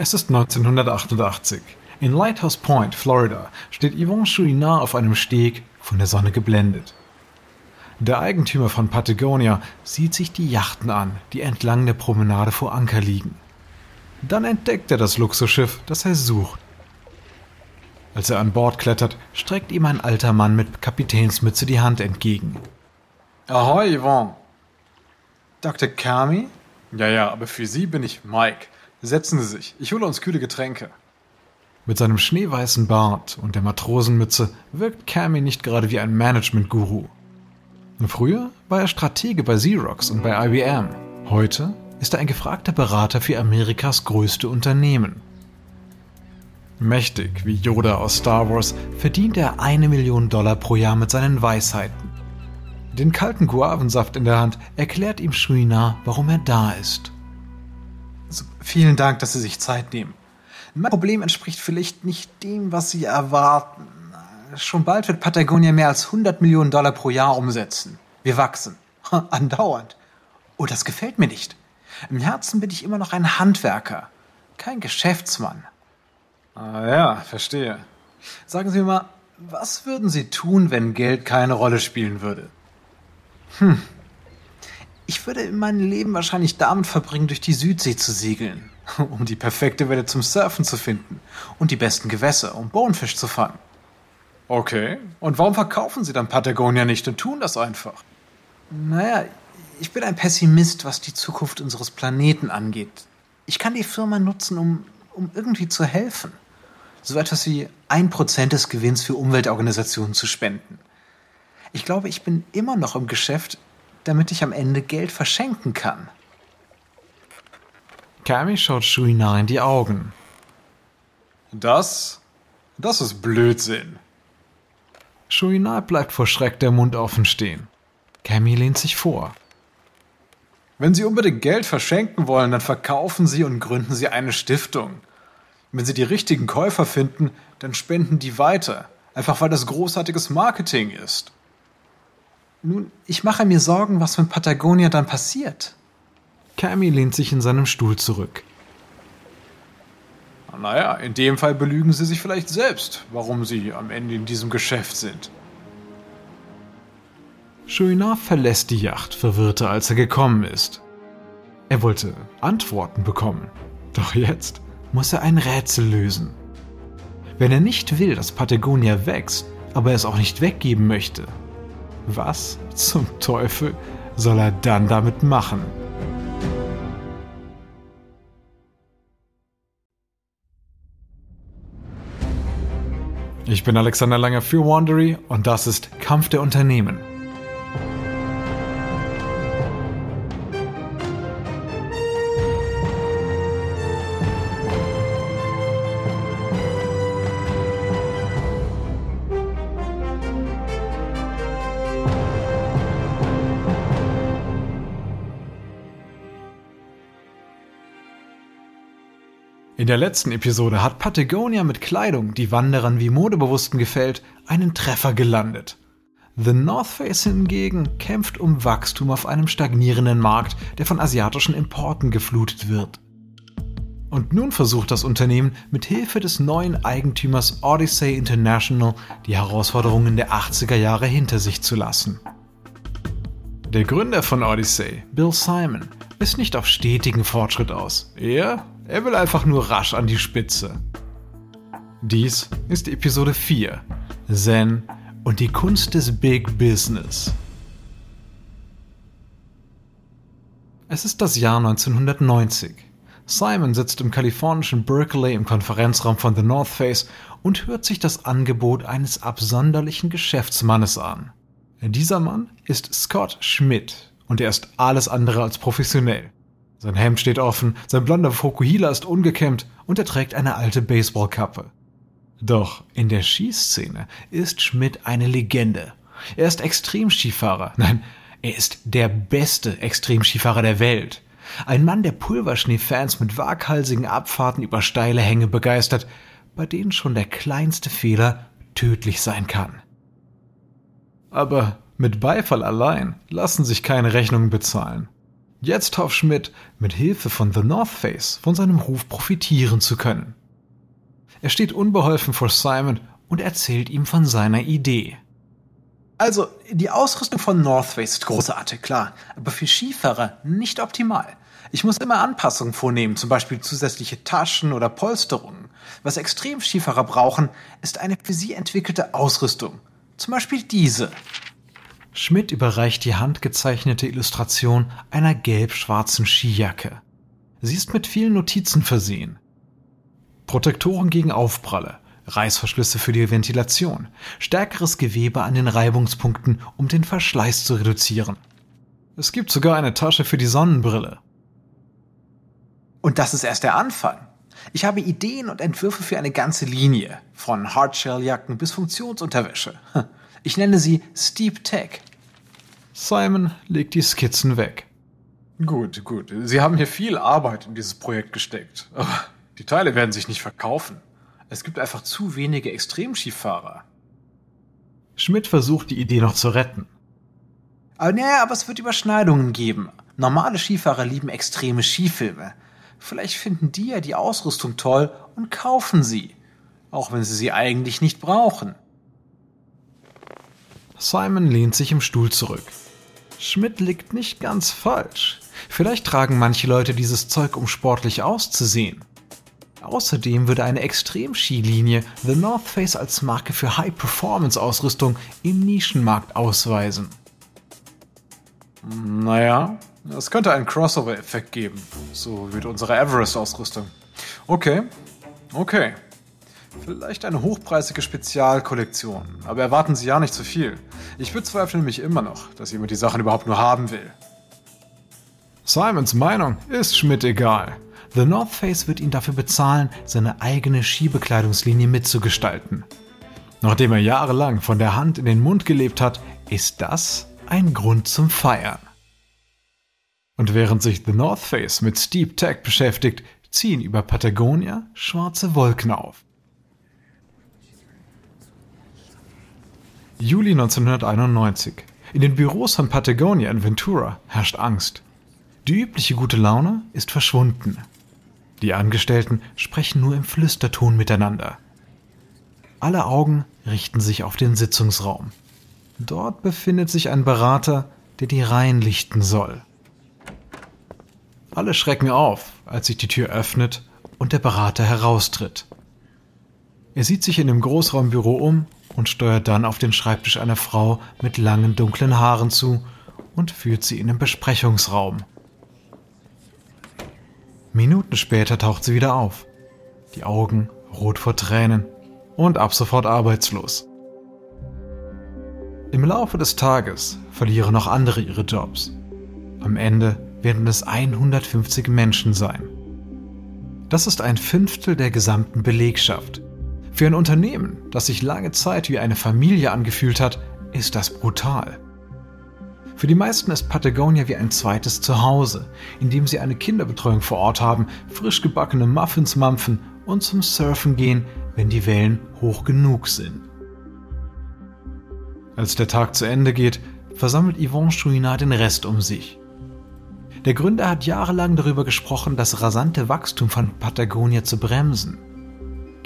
Es ist 1988. In Lighthouse Point, Florida, steht Yvonne Chouinard auf einem Steg, von der Sonne geblendet. Der Eigentümer von Patagonia sieht sich die Yachten an, die entlang der Promenade vor Anker liegen. Dann entdeckt er das Luxusschiff, das er sucht. Als er an Bord klettert, streckt ihm ein alter Mann mit Kapitänsmütze die Hand entgegen. Ahoi, Yvonne. Dr. Kami? Ja, ja, aber für Sie bin ich Mike. Setzen Sie sich, ich hole uns kühle Getränke. Mit seinem schneeweißen Bart und der Matrosenmütze wirkt Kami nicht gerade wie ein Management-Guru. Früher war er Stratege bei Xerox und bei IBM. Heute ist er ein gefragter Berater für Amerikas größte Unternehmen. Mächtig wie Yoda aus Star Wars verdient er eine Million Dollar pro Jahr mit seinen Weisheiten. Den kalten Guavensaft in der Hand erklärt ihm Chouinard, warum er da ist. Vielen Dank, dass Sie sich Zeit nehmen. Mein Problem entspricht vielleicht nicht dem, was Sie erwarten. Schon bald wird Patagonia mehr als 100 Millionen Dollar pro Jahr umsetzen. Wir wachsen. Andauernd. Oh, das gefällt mir nicht. Im Herzen bin ich immer noch ein Handwerker, kein Geschäftsmann. Ah ja, verstehe. Sagen Sie mir mal, was würden Sie tun, wenn Geld keine Rolle spielen würde? Hm. Ich würde in meinem Leben wahrscheinlich damit verbringen, durch die Südsee zu segeln, um die perfekte Welle zum Surfen zu finden und die besten Gewässer, um Bonefisch zu fangen. Okay, und warum verkaufen Sie dann Patagonia nicht und tun das einfach? Naja, ich bin ein Pessimist, was die Zukunft unseres Planeten angeht. Ich kann die Firma nutzen, um, um irgendwie zu helfen so etwas wie ein Prozent des Gewinns für Umweltorganisationen zu spenden. Ich glaube, ich bin immer noch im Geschäft, damit ich am Ende Geld verschenken kann. Kami schaut Shuina in die Augen. Das? Das ist Blödsinn. Shuina bleibt vor Schreck der Mund offen stehen. Kami lehnt sich vor. Wenn Sie unbedingt Geld verschenken wollen, dann verkaufen Sie und gründen Sie eine Stiftung. Wenn sie die richtigen Käufer finden, dann spenden die weiter. Einfach weil das großartiges Marketing ist. Nun, ich mache mir Sorgen, was mit Patagonia dann passiert. Cammy lehnt sich in seinem Stuhl zurück. Naja, in dem Fall belügen sie sich vielleicht selbst, warum sie am Ende in diesem Geschäft sind. Chouinard verlässt die Yacht, verwirrter als er gekommen ist. Er wollte Antworten bekommen. Doch jetzt muss er ein Rätsel lösen. Wenn er nicht will, dass Patagonia wächst, aber es auch nicht weggeben möchte, was zum Teufel soll er dann damit machen? Ich bin Alexander Langer für Wandery und das ist Kampf der Unternehmen. Der letzten Episode hat Patagonia mit Kleidung, die Wanderern wie Modebewussten gefällt, einen Treffer gelandet. The North Face hingegen kämpft um Wachstum auf einem stagnierenden Markt, der von asiatischen Importen geflutet wird. Und nun versucht das Unternehmen mit Hilfe des neuen Eigentümers Odyssey International die Herausforderungen der 80er Jahre hinter sich zu lassen. Der Gründer von Odyssey, Bill Simon, ist nicht auf stetigen Fortschritt aus. Er er will einfach nur rasch an die Spitze. Dies ist Episode 4. Zen und die Kunst des Big Business. Es ist das Jahr 1990. Simon sitzt im kalifornischen Berkeley im Konferenzraum von The North Face und hört sich das Angebot eines absonderlichen Geschäftsmannes an. Dieser Mann ist Scott Schmidt und er ist alles andere als professionell. Sein Hemd steht offen, sein blonder Fokuhila ist ungekämmt und er trägt eine alte Baseballkappe. Doch in der Schießszene ist Schmidt eine Legende. Er ist Extremskifahrer. Nein, er ist der beste Extremskifahrer der Welt. Ein Mann, der Pulverschneefans mit waghalsigen Abfahrten über steile Hänge begeistert, bei denen schon der kleinste Fehler tödlich sein kann. Aber mit Beifall allein lassen sich keine Rechnungen bezahlen. Jetzt hofft Schmidt, mit Hilfe von The North Face von seinem Ruf profitieren zu können. Er steht unbeholfen vor Simon und erzählt ihm von seiner Idee. Also, die Ausrüstung von North Face ist großartig, klar, aber für Skifahrer nicht optimal. Ich muss immer Anpassungen vornehmen, zum Beispiel zusätzliche Taschen oder Polsterungen. Was Extremskifahrer brauchen, ist eine für sie entwickelte Ausrüstung. Zum Beispiel diese. Schmidt überreicht die handgezeichnete Illustration einer gelb-schwarzen Skijacke. Sie ist mit vielen Notizen versehen. Protektoren gegen Aufpralle, Reißverschlüsse für die Ventilation, stärkeres Gewebe an den Reibungspunkten, um den Verschleiß zu reduzieren. Es gibt sogar eine Tasche für die Sonnenbrille. Und das ist erst der Anfang. Ich habe Ideen und Entwürfe für eine ganze Linie, von Hardshell-Jacken bis Funktionsunterwäsche. Ich nenne sie Steep Tech. Simon legt die Skizzen weg. Gut, gut. Sie haben hier viel Arbeit in dieses Projekt gesteckt. Aber die Teile werden sich nicht verkaufen. Es gibt einfach zu wenige Extremskifahrer. Schmidt versucht die Idee noch zu retten. Aber naja, aber es wird Überschneidungen geben. Normale Skifahrer lieben extreme Skifilme. Vielleicht finden die ja die Ausrüstung toll und kaufen sie. Auch wenn sie sie eigentlich nicht brauchen. Simon lehnt sich im Stuhl zurück. Schmidt liegt nicht ganz falsch. Vielleicht tragen manche Leute dieses Zeug, um sportlich auszusehen. Außerdem würde eine Extremskilinie The North Face als Marke für High-Performance-Ausrüstung im Nischenmarkt ausweisen. Naja, es könnte einen Crossover-Effekt geben, so wie unsere Everest-Ausrüstung. Okay, okay. Vielleicht eine hochpreisige Spezialkollektion, aber erwarten Sie ja nicht zu viel. Ich bezweifle nämlich immer noch, dass jemand die Sachen überhaupt nur haben will. Simons Meinung ist Schmidt egal. The North Face wird ihn dafür bezahlen, seine eigene Skibekleidungslinie mitzugestalten. Nachdem er jahrelang von der Hand in den Mund gelebt hat, ist das ein Grund zum Feiern. Und während sich The North Face mit Steep Tech beschäftigt, ziehen über Patagonia schwarze Wolken auf. Juli 1991. In den Büros von Patagonia in Ventura herrscht Angst. Die übliche gute Laune ist verschwunden. Die Angestellten sprechen nur im Flüsterton miteinander. Alle Augen richten sich auf den Sitzungsraum. Dort befindet sich ein Berater, der die Reihen lichten soll. Alle schrecken auf, als sich die Tür öffnet und der Berater heraustritt. Er sieht sich in dem Großraumbüro um und steuert dann auf den Schreibtisch einer Frau mit langen dunklen Haaren zu und führt sie in den Besprechungsraum. Minuten später taucht sie wieder auf. Die Augen rot vor Tränen und ab sofort arbeitslos. Im Laufe des Tages verlieren noch andere ihre Jobs. Am Ende werden es 150 Menschen sein. Das ist ein Fünftel der gesamten Belegschaft. Für ein Unternehmen, das sich lange Zeit wie eine Familie angefühlt hat, ist das brutal. Für die meisten ist Patagonia wie ein zweites Zuhause, in dem sie eine Kinderbetreuung vor Ort haben, frisch gebackene Muffins mampfen und zum Surfen gehen, wenn die Wellen hoch genug sind. Als der Tag zu Ende geht, versammelt Yvonne Chouinard den Rest um sich. Der Gründer hat jahrelang darüber gesprochen, das rasante Wachstum von Patagonia zu bremsen.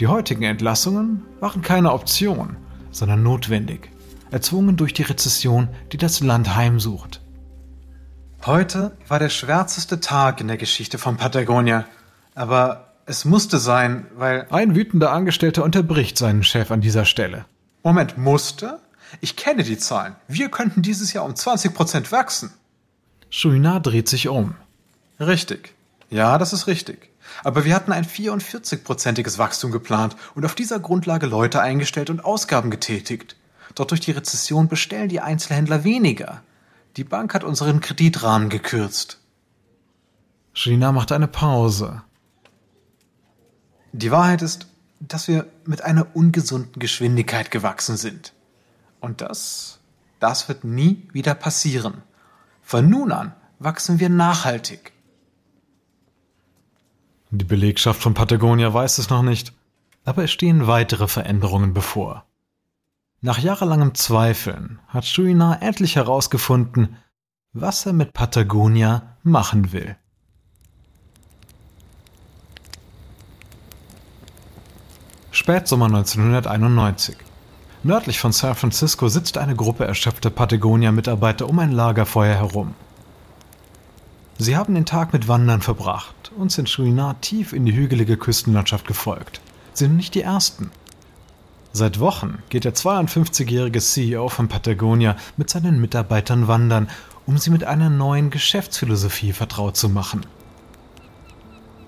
Die heutigen Entlassungen waren keine Option, sondern notwendig erzwungen durch die Rezession, die das Land heimsucht. Heute war der schwärzeste Tag in der Geschichte von Patagonia. Aber es musste sein, weil. Ein wütender Angestellter unterbricht seinen Chef an dieser Stelle. Moment, musste? Ich kenne die Zahlen. Wir könnten dieses Jahr um 20 Prozent wachsen. Chouinard dreht sich um. Richtig. Ja, das ist richtig. Aber wir hatten ein 44-prozentiges Wachstum geplant und auf dieser Grundlage Leute eingestellt und Ausgaben getätigt. Doch durch die Rezession bestellen die Einzelhändler weniger. Die Bank hat unseren Kreditrahmen gekürzt. Gina macht eine Pause. Die Wahrheit ist, dass wir mit einer ungesunden Geschwindigkeit gewachsen sind. Und das, das wird nie wieder passieren. Von nun an wachsen wir nachhaltig. Die Belegschaft von Patagonia weiß es noch nicht, aber es stehen weitere Veränderungen bevor. Nach jahrelangem Zweifeln hat Chouinard endlich herausgefunden, was er mit Patagonia machen will. Spätsommer 1991. Nördlich von San Francisco sitzt eine Gruppe erschöpfter Patagonia-Mitarbeiter um ein Lagerfeuer herum. Sie haben den Tag mit Wandern verbracht und sind Chouinard tief in die hügelige Küstenlandschaft gefolgt. Sie sind nicht die Ersten. Seit Wochen geht der 52-jährige CEO von Patagonia mit seinen Mitarbeitern wandern, um sie mit einer neuen Geschäftsphilosophie vertraut zu machen.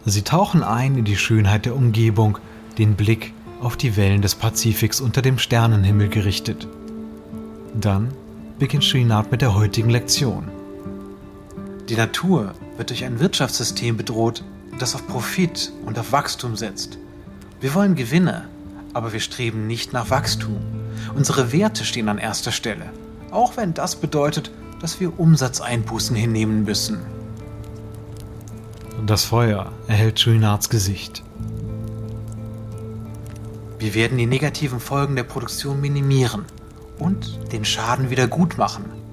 Sie tauchen ein in die Schönheit der Umgebung, den Blick auf die Wellen des Pazifiks unter dem Sternenhimmel gerichtet. Dann beginnt Chouinard mit der heutigen Lektion. Die Natur wird durch ein Wirtschaftssystem bedroht, das auf Profit und auf Wachstum setzt. Wir wollen Gewinne, aber wir streben nicht nach Wachstum. Unsere Werte stehen an erster Stelle, auch wenn das bedeutet, dass wir Umsatzeinbußen hinnehmen müssen. Das Feuer erhält Chouinards Gesicht. Wir werden die negativen Folgen der Produktion minimieren und den Schaden wieder gut machen.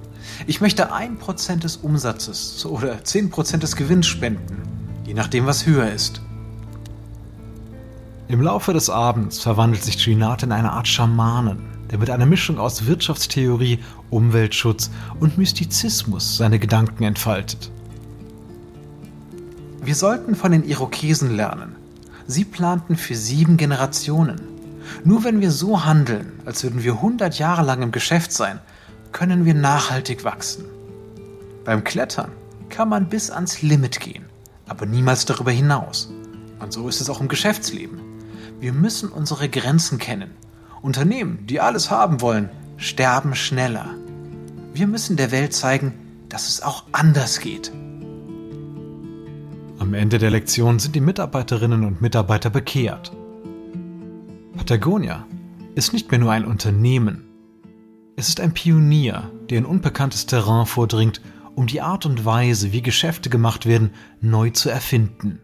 Ich möchte 1% des Umsatzes oder 10% des Gewinns spenden, je nachdem, was höher ist. Im Laufe des Abends verwandelt sich Trinat in eine Art Schamanen, der mit einer Mischung aus Wirtschaftstheorie, Umweltschutz und Mystizismus seine Gedanken entfaltet. Wir sollten von den Irokesen lernen. Sie planten für sieben Generationen. Nur wenn wir so handeln, als würden wir 100 Jahre lang im Geschäft sein, können wir nachhaltig wachsen. Beim Klettern kann man bis ans Limit gehen, aber niemals darüber hinaus. Und so ist es auch im Geschäftsleben. Wir müssen unsere Grenzen kennen. Unternehmen, die alles haben wollen, sterben schneller. Wir müssen der Welt zeigen, dass es auch anders geht. Am Ende der Lektion sind die Mitarbeiterinnen und Mitarbeiter bekehrt. Patagonia ist nicht mehr nur ein Unternehmen, es ist ein Pionier, der in unbekanntes Terrain vordringt, um die Art und Weise, wie Geschäfte gemacht werden, neu zu erfinden.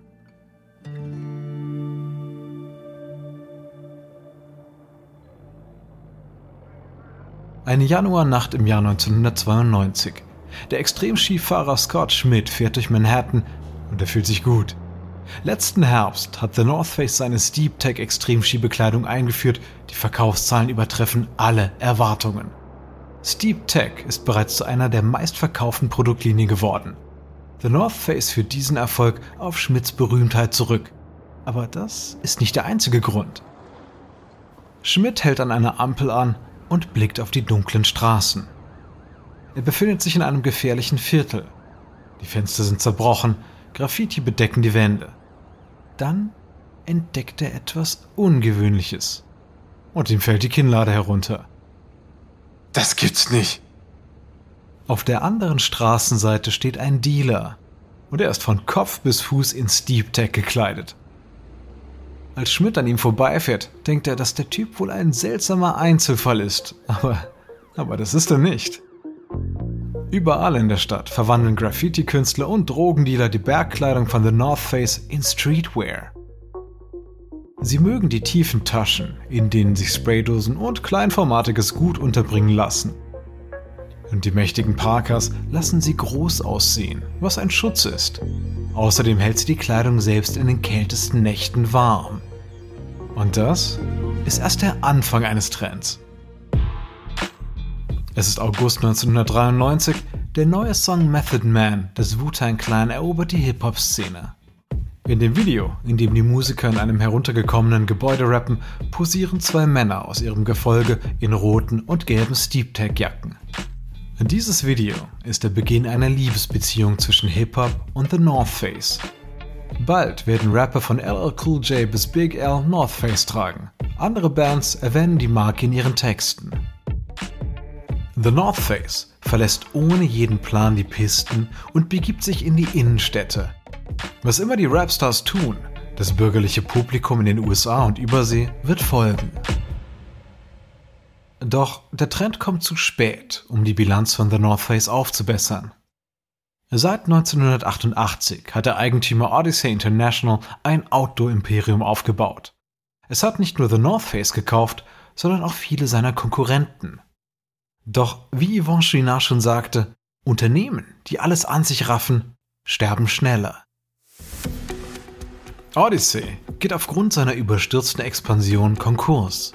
Eine Januarnacht im Jahr 1992. Der Extremskifahrer Scott Schmidt fährt durch Manhattan und er fühlt sich gut. Letzten Herbst hat The North Face seine Steep Tech Extremskibekleidung eingeführt. Die Verkaufszahlen übertreffen alle Erwartungen. Steep Tech ist bereits zu einer der meistverkauften Produktlinien geworden. The North Face führt diesen Erfolg auf Schmidts Berühmtheit zurück. Aber das ist nicht der einzige Grund. Schmidt hält an einer Ampel an und blickt auf die dunklen Straßen. Er befindet sich in einem gefährlichen Viertel. Die Fenster sind zerbrochen, Graffiti bedecken die Wände. Dann entdeckt er etwas Ungewöhnliches. Und ihm fällt die Kinnlade herunter. Das gibt's nicht. Auf der anderen Straßenseite steht ein Dealer und er ist von Kopf bis Fuß in Steep Tech gekleidet. Als Schmidt an ihm vorbeifährt, denkt er, dass der Typ wohl ein seltsamer Einzelfall ist. Aber, aber das ist er nicht. Überall in der Stadt verwandeln Graffiti-Künstler und Drogendealer die Bergkleidung von The North Face in Streetwear. Sie mögen die tiefen Taschen, in denen sich Spraydosen und kleinformatiges Gut unterbringen lassen. Und die mächtigen Parkers lassen sie groß aussehen, was ein Schutz ist. Außerdem hält sie die Kleidung selbst in den kältesten Nächten warm. Und das ist erst der Anfang eines Trends. Es ist August 1993, der neue Song Method Man des Wu-Tang Clan erobert die Hip-Hop-Szene. In dem Video, in dem die Musiker in einem heruntergekommenen Gebäude rappen, posieren zwei Männer aus ihrem Gefolge in roten und gelben Steep Tech Jacken. Dieses Video ist der Beginn einer Liebesbeziehung zwischen Hip-Hop und The North Face. Bald werden Rapper von LL Cool J bis Big L North Face tragen. Andere Bands erwähnen die Marke in ihren Texten. The North Face verlässt ohne jeden Plan die Pisten und begibt sich in die Innenstädte, was immer die Rapstars tun, das bürgerliche Publikum in den USA und Übersee wird folgen. Doch der Trend kommt zu spät, um die Bilanz von The North Face aufzubessern. Seit 1988 hat der Eigentümer Odyssey International ein Outdoor-Imperium aufgebaut. Es hat nicht nur The North Face gekauft, sondern auch viele seiner Konkurrenten. Doch wie Yvonne Chouinard schon sagte, Unternehmen, die alles an sich raffen, sterben schneller. Odyssey geht aufgrund seiner überstürzten Expansion Konkurs.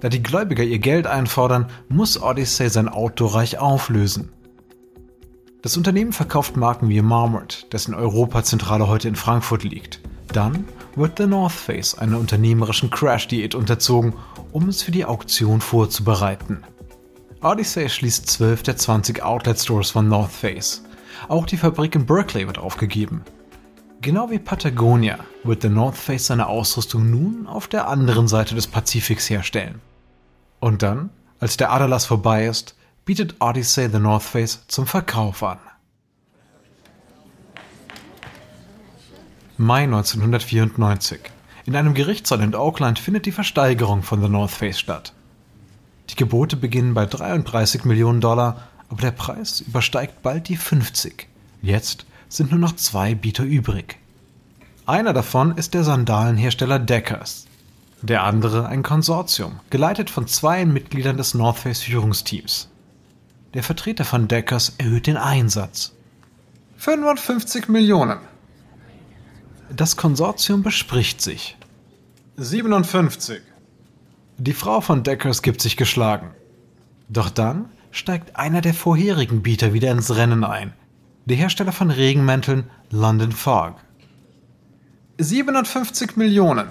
Da die Gläubiger ihr Geld einfordern, muss Odyssey sein Autoreich auflösen. Das Unternehmen verkauft Marken wie Marmot, dessen Europazentrale heute in Frankfurt liegt. Dann wird The North Face einer unternehmerischen Crash-Diät unterzogen, um es für die Auktion vorzubereiten. Odyssey schließt 12 der 20 Outlet-Stores von North Face. Auch die Fabrik in Berkeley wird aufgegeben. Genau wie Patagonia wird The North Face seine Ausrüstung nun auf der anderen Seite des Pazifiks herstellen. Und dann, als der Aderlass vorbei ist, bietet Odyssey The North Face zum Verkauf an. Mai 1994. In einem Gerichtssaal in Oakland findet die Versteigerung von The North Face statt. Die Gebote beginnen bei 33 Millionen Dollar, aber der Preis übersteigt bald die 50. Jetzt sind nur noch zwei Bieter übrig. Einer davon ist der Sandalenhersteller Deckers. Der andere ein Konsortium, geleitet von zwei Mitgliedern des North Face Führungsteams. Der Vertreter von Deckers erhöht den Einsatz. 55 Millionen. Das Konsortium bespricht sich. 57. Die Frau von Deckers gibt sich geschlagen. Doch dann steigt einer der vorherigen Bieter wieder ins Rennen ein. Der Hersteller von Regenmänteln London Fog. 57 Millionen.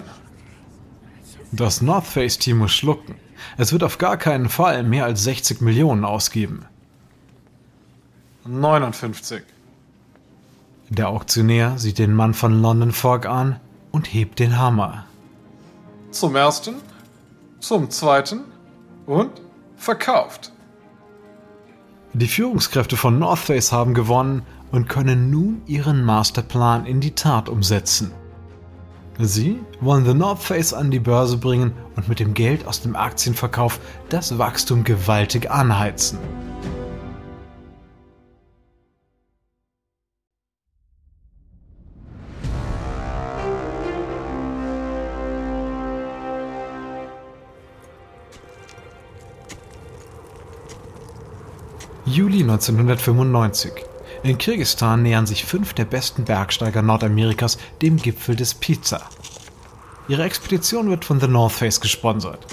Das North Face Team muss schlucken. Es wird auf gar keinen Fall mehr als 60 Millionen ausgeben. 59. Der Auktionär sieht den Mann von London Fog an und hebt den Hammer. Zum ersten, zum zweiten und verkauft. Die Führungskräfte von North Face haben gewonnen und können nun ihren Masterplan in die Tat umsetzen. Sie wollen The North Face an die Börse bringen und mit dem Geld aus dem Aktienverkauf das Wachstum gewaltig anheizen. Juli 1995. In Kirgisistan nähern sich fünf der besten Bergsteiger Nordamerikas dem Gipfel des Pizza. Ihre Expedition wird von The North Face gesponsert.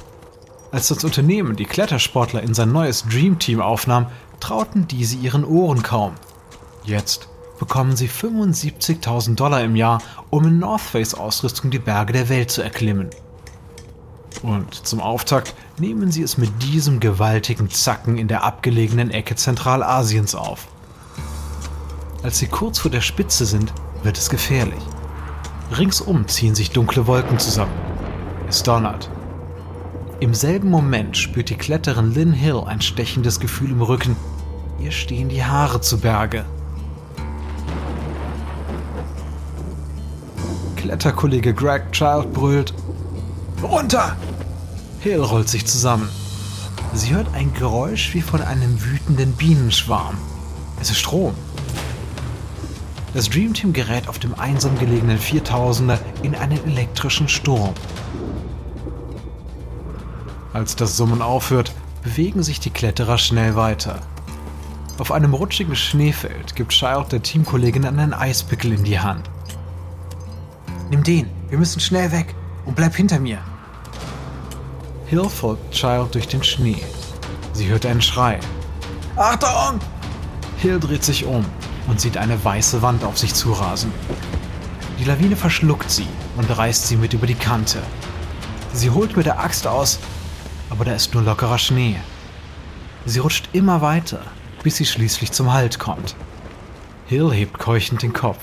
Als das Unternehmen die Klettersportler in sein neues Dream Team aufnahm, trauten diese ihren Ohren kaum. Jetzt bekommen sie 75.000 Dollar im Jahr, um in North Face Ausrüstung die Berge der Welt zu erklimmen. Und zum Auftakt nehmen sie es mit diesem gewaltigen Zacken in der abgelegenen Ecke Zentralasiens auf. Als sie kurz vor der Spitze sind, wird es gefährlich. Ringsum ziehen sich dunkle Wolken zusammen. Es donnert. Im selben Moment spürt die Kletterin Lynn Hill ein stechendes Gefühl im Rücken. Ihr stehen die Haare zu Berge. Kletterkollege Greg Child brüllt: Runter! Hill rollt sich zusammen. Sie hört ein Geräusch wie von einem wütenden Bienenschwarm. Es ist Strom. Das Dream Team gerät auf dem einsam gelegenen 4000er in einen elektrischen Sturm. Als das Summen aufhört, bewegen sich die Kletterer schnell weiter. Auf einem rutschigen Schneefeld gibt Child der Teamkollegin einen Eispickel in die Hand. Nimm den, wir müssen schnell weg und bleib hinter mir. Hill folgt Child durch den Schnee. Sie hört einen Schrei. Achtung! Hill dreht sich um und sieht eine weiße Wand auf sich zurasen. Die Lawine verschluckt sie und reißt sie mit über die Kante. Sie holt mit der Axt aus, aber da ist nur lockerer Schnee. Sie rutscht immer weiter, bis sie schließlich zum Halt kommt. Hill hebt keuchend den Kopf.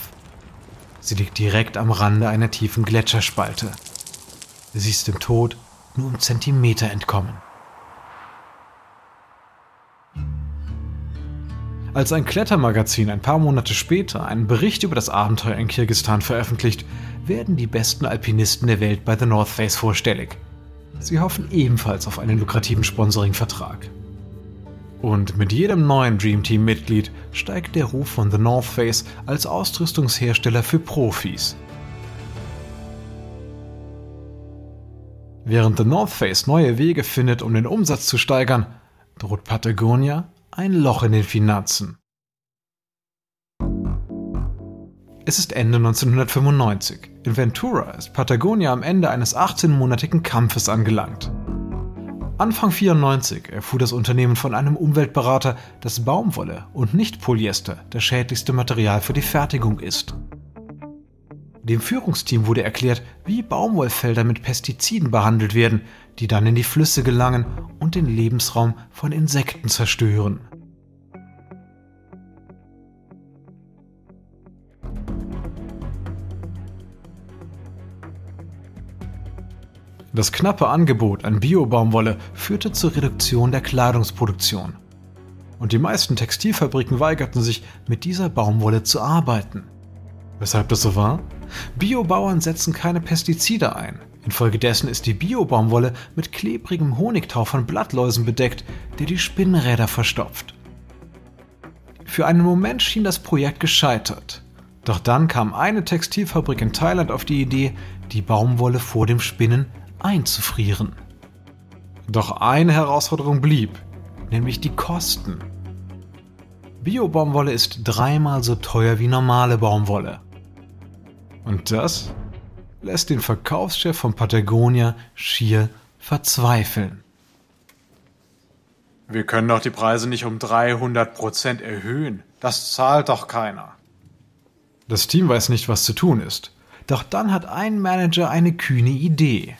Sie liegt direkt am Rande einer tiefen Gletscherspalte. Sie ist dem Tod nur um Zentimeter entkommen. Als ein Klettermagazin ein paar Monate später einen Bericht über das Abenteuer in Kirgistan veröffentlicht, werden die besten Alpinisten der Welt bei The North Face vorstellig. Sie hoffen ebenfalls auf einen lukrativen Sponsoring-Vertrag. Und mit jedem neuen Dream Team-Mitglied steigt der Ruf von The North Face als Ausrüstungshersteller für Profis. Während The North Face neue Wege findet, um den Umsatz zu steigern, droht Patagonia ein Loch in den Finanzen. Es ist Ende 1995. In Ventura ist Patagonia am Ende eines 18-monatigen Kampfes angelangt. Anfang 94 erfuhr das Unternehmen von einem Umweltberater, dass Baumwolle und nicht Polyester das schädlichste Material für die Fertigung ist. Dem Führungsteam wurde erklärt, wie Baumwollfelder mit Pestiziden behandelt werden, die dann in die Flüsse gelangen und den Lebensraum von Insekten zerstören. Das knappe Angebot an Bio-Baumwolle führte zur Reduktion der Kleidungsproduktion. Und die meisten Textilfabriken weigerten sich, mit dieser Baumwolle zu arbeiten. Weshalb das so war? Biobauern setzen keine Pestizide ein. Infolgedessen ist die Bio-Baumwolle mit klebrigem Honigtau von Blattläusen bedeckt, der die Spinnräder verstopft. Für einen Moment schien das Projekt gescheitert. Doch dann kam eine Textilfabrik in Thailand auf die Idee, die Baumwolle vor dem Spinnen einzufrieren. Doch eine Herausforderung blieb, nämlich die Kosten. Bio-Baumwolle ist dreimal so teuer wie normale Baumwolle. Und das lässt den Verkaufschef von Patagonia schier verzweifeln. Wir können doch die Preise nicht um 300 Prozent erhöhen. Das zahlt doch keiner. Das Team weiß nicht, was zu tun ist. Doch dann hat ein Manager eine kühne Idee.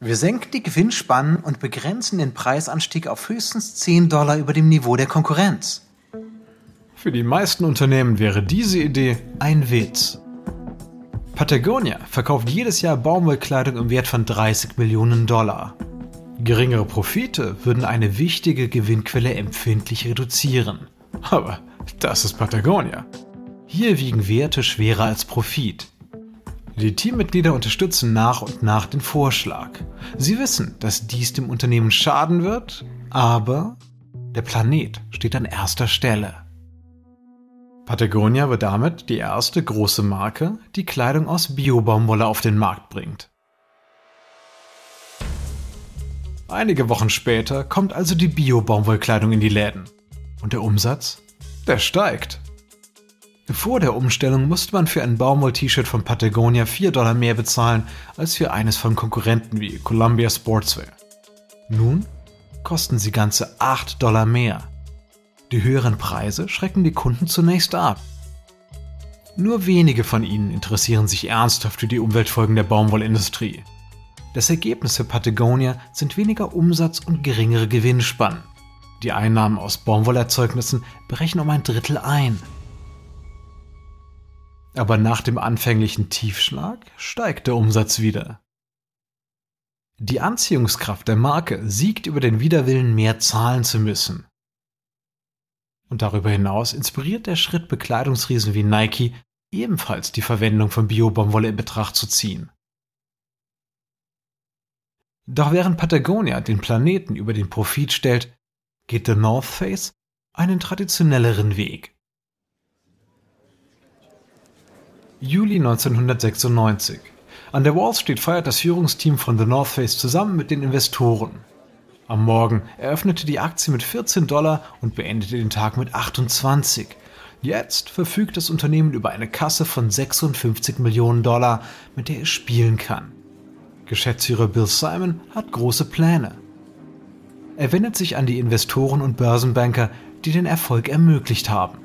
Wir senken die Gewinnspannen und begrenzen den Preisanstieg auf höchstens 10 Dollar über dem Niveau der Konkurrenz. Für die meisten Unternehmen wäre diese Idee ein Witz. Patagonia verkauft jedes Jahr Baumwollkleidung im Wert von 30 Millionen Dollar. Geringere Profite würden eine wichtige Gewinnquelle empfindlich reduzieren. Aber das ist Patagonia. Hier wiegen Werte schwerer als Profit. Die Teammitglieder unterstützen nach und nach den Vorschlag. Sie wissen, dass dies dem Unternehmen schaden wird, aber der Planet steht an erster Stelle. Patagonia wird damit die erste große Marke, die Kleidung aus Bio-Baumwolle auf den Markt bringt. Einige Wochen später kommt also die Bio-Baumwollkleidung in die Läden. Und der Umsatz? Der steigt. Vor der Umstellung musste man für ein Baumwoll-T-Shirt von Patagonia 4 Dollar mehr bezahlen als für eines von Konkurrenten wie Columbia Sportswear. Nun kosten sie ganze 8 Dollar mehr. Die höheren Preise schrecken die Kunden zunächst ab. Nur wenige von ihnen interessieren sich ernsthaft für die Umweltfolgen der Baumwollindustrie. Das Ergebnis für Patagonia sind weniger Umsatz und geringere Gewinnspannen. Die Einnahmen aus Baumwollerzeugnissen brechen um ein Drittel ein. Aber nach dem anfänglichen Tiefschlag steigt der Umsatz wieder. Die Anziehungskraft der Marke siegt über den Widerwillen, mehr zahlen zu müssen. Und darüber hinaus inspiriert der Schritt Bekleidungsriesen wie Nike ebenfalls die Verwendung von Bio-Baumwolle in Betracht zu ziehen. Doch während Patagonia den Planeten über den Profit stellt, geht The North Face einen traditionelleren Weg. Juli 1996. An der Wall Street feiert das Führungsteam von The North Face zusammen mit den Investoren. Am Morgen eröffnete die Aktie mit 14 Dollar und beendete den Tag mit 28. Jetzt verfügt das Unternehmen über eine Kasse von 56 Millionen Dollar, mit der es spielen kann. Geschäftsführer Bill Simon hat große Pläne. Er wendet sich an die Investoren und Börsenbanker, die den Erfolg ermöglicht haben.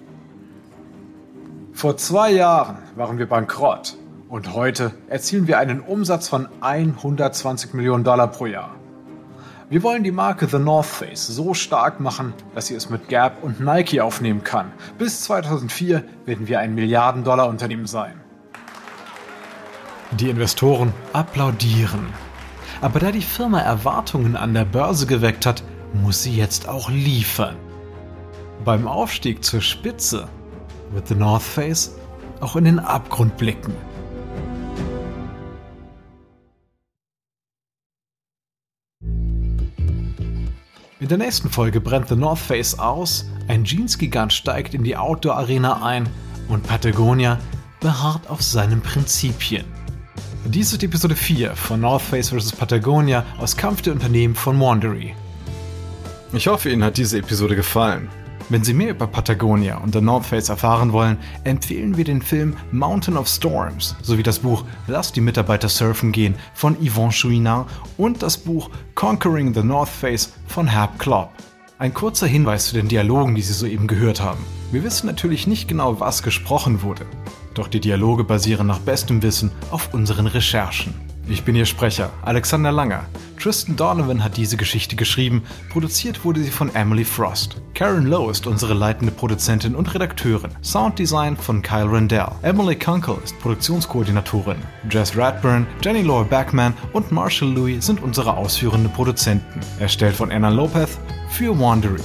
Vor zwei Jahren waren wir bankrott und heute erzielen wir einen Umsatz von 120 Millionen Dollar pro Jahr. Wir wollen die Marke The North Face so stark machen, dass sie es mit Gap und Nike aufnehmen kann. Bis 2004 werden wir ein Milliarden-Dollar-Unternehmen sein. Die Investoren applaudieren. Aber da die Firma Erwartungen an der Börse geweckt hat, muss sie jetzt auch liefern. Beim Aufstieg zur Spitze wird The North Face auch in den Abgrund blicken. In der nächsten Folge brennt The North Face aus, ein Jeans-Gigant steigt in die Outdoor-Arena ein und Patagonia beharrt auf seinen Prinzipien. Dies ist Episode 4 von North Face vs. Patagonia aus Kampf der Unternehmen von Wandery. Ich hoffe, Ihnen hat diese Episode gefallen. Wenn Sie mehr über Patagonia und The North Face erfahren wollen, empfehlen wir den Film Mountain of Storms sowie das Buch Lass die Mitarbeiter surfen gehen von Yvonne Chouinard und das Buch Conquering the North Face von Herb Klopp. Ein kurzer Hinweis zu den Dialogen, die Sie soeben gehört haben. Wir wissen natürlich nicht genau, was gesprochen wurde. Doch die Dialoge basieren nach bestem Wissen auf unseren Recherchen. Ich bin Ihr Sprecher, Alexander Langer. Tristan Donovan hat diese Geschichte geschrieben, produziert wurde sie von Emily Frost. Karen Lowe ist unsere leitende Produzentin und Redakteurin. Sounddesign von Kyle Rendell. Emily Kunkel ist Produktionskoordinatorin. Jess Radburn, Jenny Laura Backman und Marshall Louis sind unsere ausführenden Produzenten. Erstellt von Anna Lopez für Wandery.